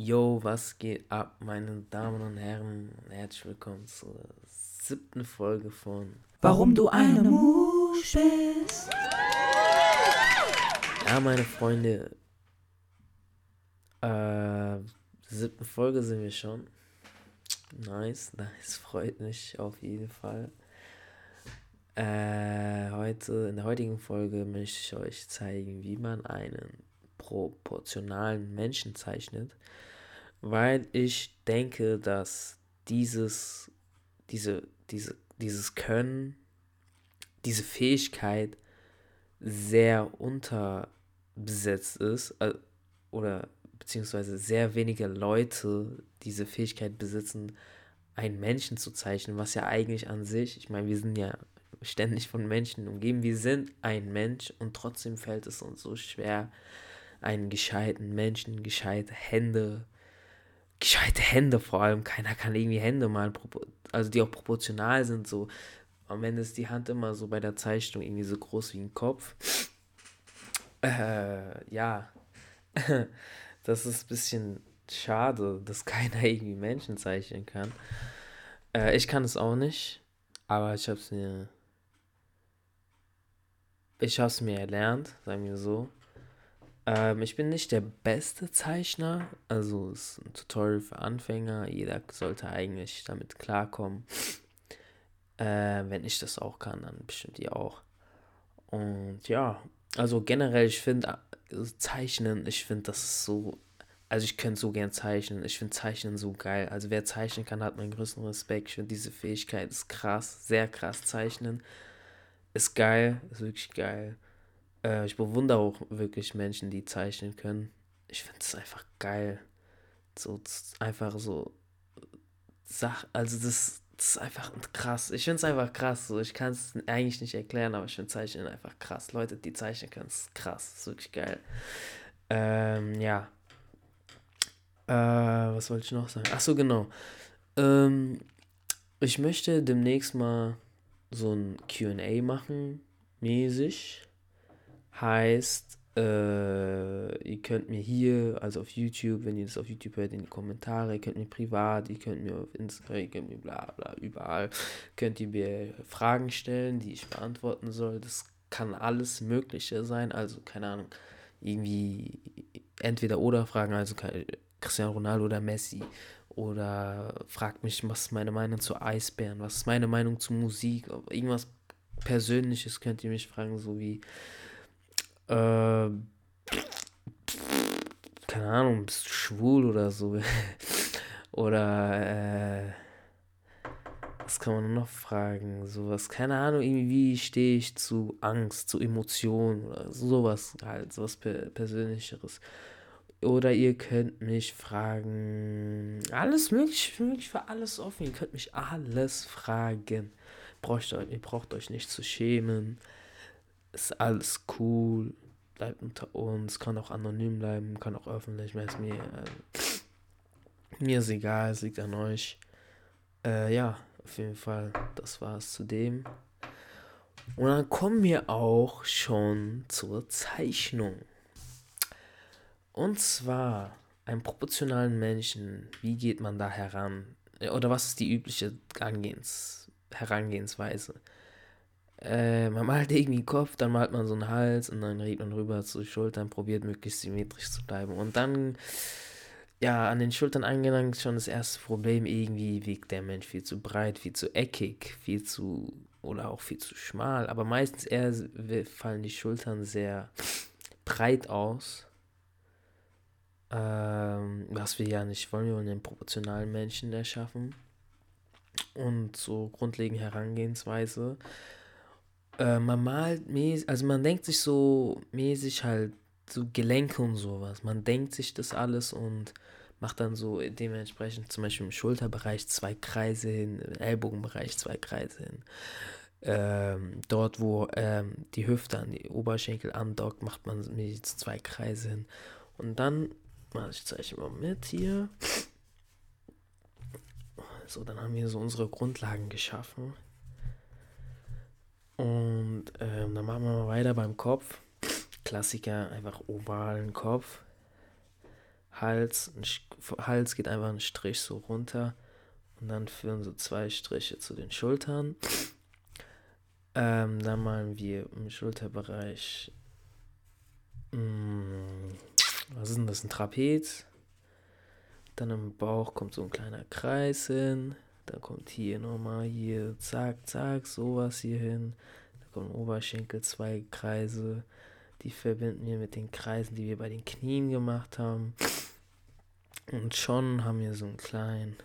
Yo, was geht ab, meine Damen und Herren? Herzlich willkommen zur siebten Folge von Warum du eine Musch bist. Ja, meine Freunde, äh, siebten Folge sind wir schon. Nice, nice, freut mich auf jeden Fall. Äh, heute, in der heutigen Folge möchte ich euch zeigen, wie man einen proportionalen Menschen zeichnet, weil ich denke, dass dieses, diese, diese, dieses Können, diese Fähigkeit sehr unterbesetzt ist äh, oder beziehungsweise sehr wenige Leute diese Fähigkeit besitzen, einen Menschen zu zeichnen, was ja eigentlich an sich, ich meine, wir sind ja ständig von Menschen umgeben, wir sind ein Mensch und trotzdem fällt es uns so schwer, einen gescheiten Menschen, gescheite Hände, gescheite Hände vor allem, keiner kann irgendwie Hände malen, also die auch proportional sind, so am Ende ist die Hand immer so bei der Zeichnung irgendwie so groß wie ein Kopf. Äh, ja, das ist ein bisschen schade, dass keiner irgendwie Menschen zeichnen kann. Äh, ich kann es auch nicht, aber ich habe es mir, ich habe es mir erlernt, sagen wir so. Ähm, ich bin nicht der beste Zeichner, also es ist ein Tutorial für Anfänger. Jeder sollte eigentlich damit klarkommen. Äh, wenn ich das auch kann, dann bestimmt ihr auch. Und ja, also generell, ich finde äh, Zeichnen, ich finde das so, also ich könnte so gern zeichnen. Ich finde Zeichnen so geil. Also wer zeichnen kann, hat meinen größten Respekt. Ich finde diese Fähigkeit ist krass, sehr krass zeichnen. Ist geil, ist wirklich geil. Äh, ich bewundere auch wirklich Menschen, die zeichnen können. Ich finde es einfach geil. So einfach so Sach, also das, das ist einfach krass. Ich finde es einfach krass. So, ich kann es eigentlich nicht erklären, aber ich finde Zeichnen einfach krass. Leute, die zeichnen können, ist krass. ist wirklich geil. Ähm, ja. Äh, was wollte ich noch sagen? Ach so, genau. Ähm, ich möchte demnächst mal so ein QA machen, mäßig. Heißt, äh, ihr könnt mir hier, also auf YouTube, wenn ihr das auf YouTube hört, in die Kommentare, ihr könnt mir privat, ihr könnt mir auf Instagram, ihr könnt mir bla bla, überall, könnt ihr mir Fragen stellen, die ich beantworten soll. Das kann alles Mögliche sein, also keine Ahnung, irgendwie entweder oder Fragen, also Cristiano Ronaldo oder Messi. Oder fragt mich, was ist meine Meinung zu Eisbären, was ist meine Meinung zu Musik, irgendwas Persönliches könnt ihr mich fragen, so wie äh, keine Ahnung, bist du schwul oder so? oder, äh, was kann man noch fragen? Sowas, keine Ahnung, irgendwie stehe ich zu Angst, zu Emotionen oder sowas halt, sowas Persönlicheres. Oder ihr könnt mich fragen, alles möglich, möglich für alles offen. Ihr könnt mich alles fragen. Braucht euch, ihr braucht euch nicht zu schämen ist alles cool, bleibt unter uns, kann auch anonym bleiben, kann auch öffentlich, weiß mir, äh, mir ist egal, es liegt an euch. Äh, ja, auf jeden Fall, das war's zu dem. Und dann kommen wir auch schon zur Zeichnung. Und zwar einen proportionalen Menschen, wie geht man da heran? Oder was ist die übliche Angehens Herangehensweise? Äh, man malt irgendwie den Kopf, dann malt man so einen Hals und dann redet man rüber zu Schultern, probiert möglichst symmetrisch zu bleiben. Und dann, ja, an den Schultern angelangt schon das erste Problem, irgendwie wiegt der Mensch viel zu breit, viel zu eckig, viel zu, oder auch viel zu schmal. Aber meistens eher fallen die Schultern sehr breit aus. Ähm, was wir ja nicht wollen, wir wollen einen proportionalen Menschen erschaffen. Und so grundlegende Herangehensweise äh, man malt mäßig, also man denkt sich so mäßig halt so Gelenke und sowas. Man denkt sich das alles und macht dann so dementsprechend zum Beispiel im Schulterbereich zwei Kreise hin, im Ellbogenbereich zwei Kreise hin. Ähm, dort, wo ähm, die Hüfte an die Oberschenkel andockt, macht man mäßig zwei Kreise hin. Und dann, ich zeige mal mit hier. So, dann haben wir so unsere Grundlagen geschaffen. Und ähm, dann machen wir mal weiter beim Kopf. Klassiker, einfach ovalen Kopf. Hals, Hals geht einfach ein Strich so runter und dann führen so zwei Striche zu den Schultern. Ähm, dann malen wir im Schulterbereich, mh, mm, was ist denn das, ein Trapez. Dann im Bauch kommt so ein kleiner Kreis hin. Dann kommt hier nochmal hier, zack, zack, sowas hier hin. Dann kommen Oberschenkel, zwei Kreise. Die verbinden wir mit den Kreisen, die wir bei den Knien gemacht haben. Und schon haben wir so einen kleinen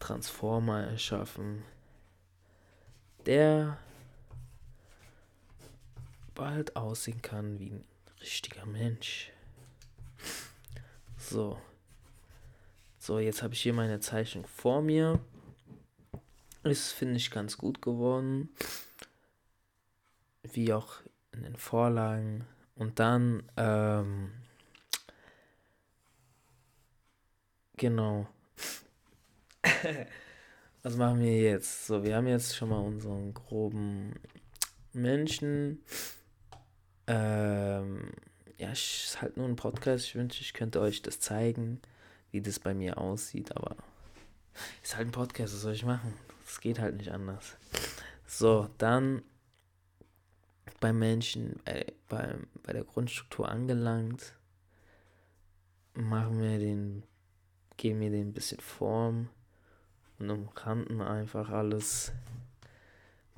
Transformer erschaffen, der bald aussehen kann wie ein richtiger Mensch. So. So, jetzt habe ich hier meine Zeichnung vor mir. Ist, finde ich, ganz gut geworden. Wie auch in den Vorlagen. Und dann, ähm, genau. Was machen wir jetzt? So, wir haben jetzt schon mal unseren groben Menschen. Ähm, ja, es ist halt nur ein Podcast. Ich wünsche, ich könnte euch das zeigen, wie das bei mir aussieht, aber ist halt ein Podcast, was soll ich machen? Es geht halt nicht anders. So, dann beim Menschen, äh, bei, bei der Grundstruktur angelangt, machen wir den, geben wir den ein bisschen Form und umranden einfach alles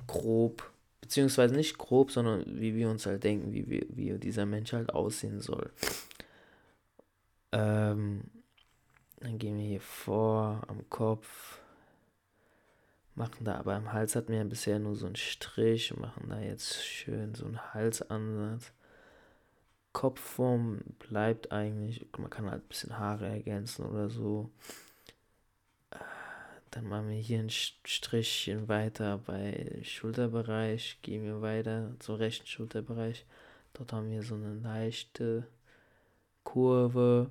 grob, beziehungsweise nicht grob, sondern wie wir uns halt denken, wie, wir, wie dieser Mensch halt aussehen soll. Ähm, dann gehen wir hier vor am Kopf, machen da aber im Hals hatten wir bisher nur so einen Strich machen da jetzt schön so einen Halsansatz. Kopfform bleibt eigentlich, man kann halt ein bisschen Haare ergänzen oder so. Dann machen wir hier ein Strichchen weiter bei Schulterbereich, gehen wir weiter zum rechten Schulterbereich. Dort haben wir so eine leichte Kurve.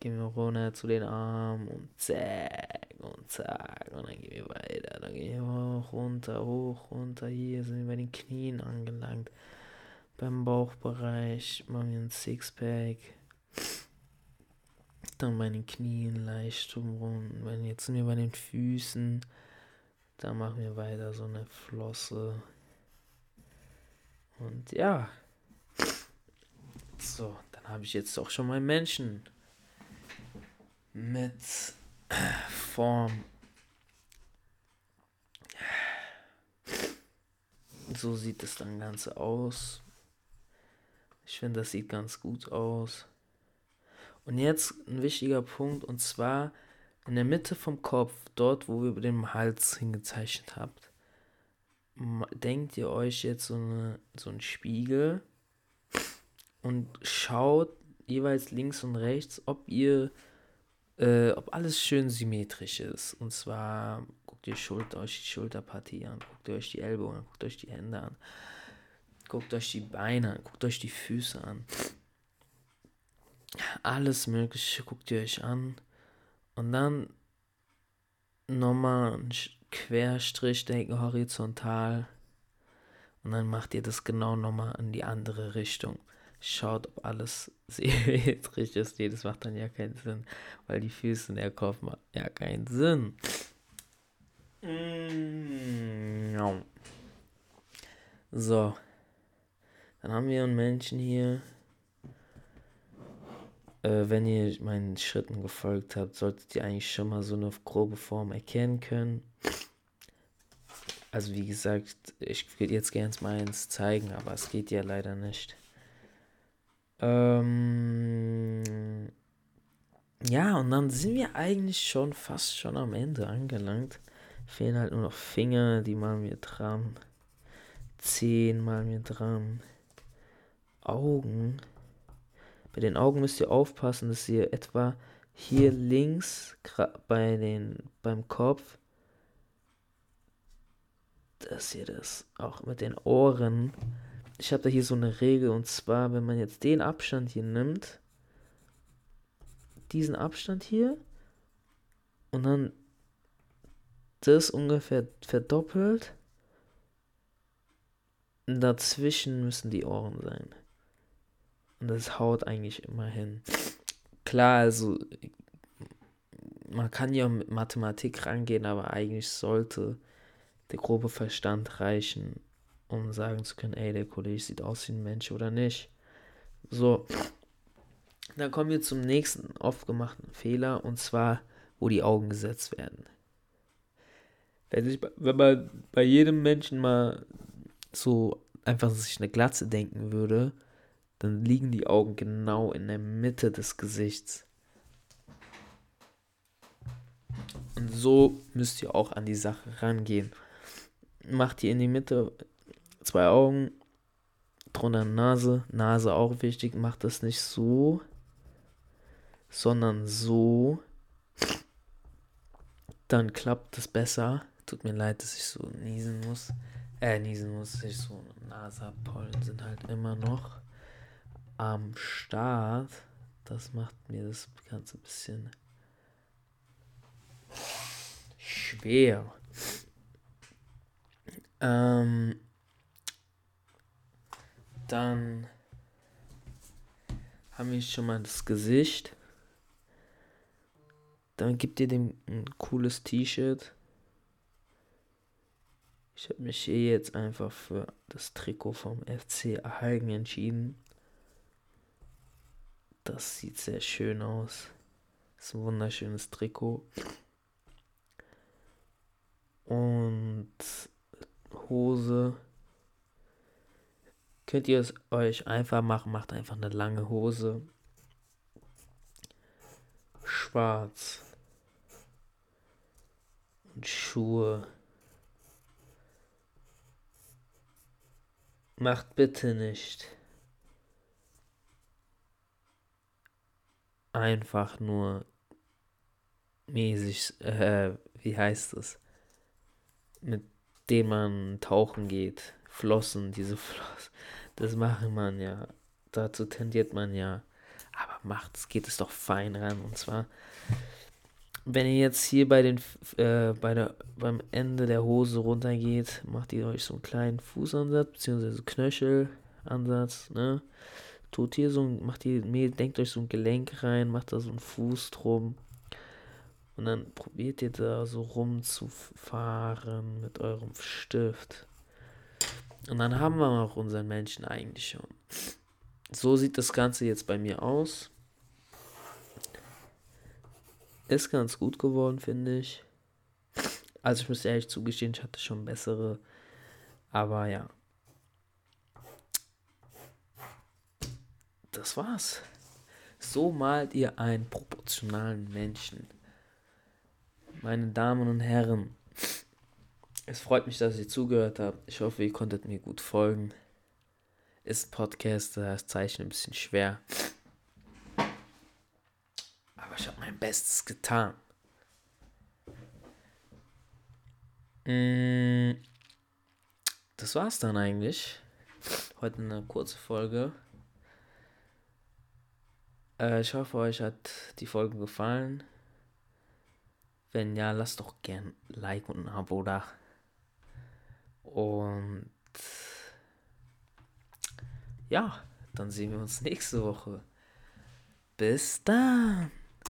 Gehen wir runter zu den Armen und zack und zack und dann gehen wir weiter. Dann gehen wir hoch, runter, hoch, runter. Hier sind wir bei den Knien angelangt. Beim Bauchbereich machen wir ein Sixpack dann bei den Knien leicht umrunden. Jetzt sind wir bei den Füßen, dann machen wir weiter so eine Flosse. Und ja. So, dann habe ich jetzt auch schon meinen Menschen mit Form. So sieht es dann Ganze aus. Ich finde, das sieht ganz gut aus. Und jetzt ein wichtiger Punkt, und zwar in der Mitte vom Kopf, dort, wo ihr den Hals hingezeichnet habt, denkt ihr euch jetzt so, eine, so einen Spiegel und schaut jeweils links und rechts, ob ihr, äh, ob alles schön symmetrisch ist. Und zwar guckt ihr Schulter, euch die Schulterpartie an, guckt ihr euch die Ellbogen an, guckt euch die Hände an, guckt euch die Beine an, guckt euch die Füße an alles Mögliche guckt ihr euch an. Und dann nochmal ein Querstrich, denken horizontal. Und dann macht ihr das genau nochmal in die andere Richtung. Schaut, ob alles symmetrisch ist. Nee, das macht dann ja keinen Sinn, weil die Füße in der Kopf macht ja keinen Sinn. Mm, so. Dann haben wir einen Menschen hier, äh, wenn ihr meinen Schritten gefolgt habt, solltet ihr eigentlich schon mal so eine grobe Form erkennen können. Also wie gesagt, ich würde jetzt gerne meins zeigen, aber es geht ja leider nicht. Ähm ja, und dann sind wir eigentlich schon fast schon am Ende angelangt. Fehlen halt nur noch Finger, die malen wir dran. Zehen malen wir dran. Augen. Bei den Augen müsst ihr aufpassen, dass ihr etwa hier links bei den, beim Kopf, dass ihr das auch mit den Ohren. Ich habe da hier so eine Regel und zwar, wenn man jetzt den Abstand hier nimmt, diesen Abstand hier und dann das ungefähr verdoppelt, dazwischen müssen die Ohren sein. Und das haut eigentlich immer hin. klar, also man kann ja mit Mathematik rangehen, aber eigentlich sollte der grobe Verstand reichen, um sagen zu können, ey, der Kollege sieht aus wie ein Mensch oder nicht. So, dann kommen wir zum nächsten oft gemachten Fehler und zwar, wo die Augen gesetzt werden. Wenn, sich, wenn man bei jedem Menschen mal so einfach sich eine Glatze denken würde, dann liegen die Augen genau in der Mitte des Gesichts. Und so müsst ihr auch an die Sache rangehen. Macht ihr in die Mitte zwei Augen, drunter Nase, Nase auch wichtig, macht das nicht so, sondern so. Dann klappt es besser. Tut mir leid, dass ich so niesen muss. Äh, niesen muss ich so. Nasapollen sind halt immer noch am Start. Das macht mir das Ganze ein bisschen schwer. Ähm, dann haben wir schon mal das Gesicht. Dann gibt ihr dem ein cooles T-Shirt. Ich habe mich hier jetzt einfach für das Trikot vom FC Erhalten entschieden. Das sieht sehr schön aus. Das ist ein wunderschönes Trikot. Und Hose. Könnt ihr es euch einfach machen, macht einfach eine lange Hose. Schwarz. Und Schuhe. Macht bitte nicht einfach nur mäßig, äh, wie heißt es, mit dem man tauchen geht, Flossen, diese Flossen, das macht man ja, dazu tendiert man ja, aber macht's, geht es doch fein ran, und zwar, wenn ihr jetzt hier bei den, äh, bei der, beim Ende der Hose runtergeht, macht ihr euch so einen kleinen Fußansatz, beziehungsweise Knöchelansatz, ne, tut hier so, macht ihr, denkt euch so ein Gelenk rein, macht da so einen Fuß drum. Und dann probiert ihr da so rumzufahren mit eurem Stift. Und dann haben wir auch unseren Menschen eigentlich schon. So sieht das Ganze jetzt bei mir aus. Ist ganz gut geworden, finde ich. Also ich muss ehrlich zugestehen, ich hatte schon bessere. Aber ja. Das war's. So malt ihr einen proportionalen Menschen. Meine Damen und Herren, es freut mich, dass ihr zugehört habt. Ich hoffe, ihr konntet mir gut folgen. Ist Podcast, das Zeichen ein bisschen schwer. Aber ich habe mein Bestes getan. Mm, das war's dann eigentlich. Heute eine kurze Folge. Äh, ich hoffe, euch hat die Folge gefallen. Wenn ja, lasst doch gern ein Like und ein Abo da. Und ja, dann sehen wir uns nächste Woche. Bis dann.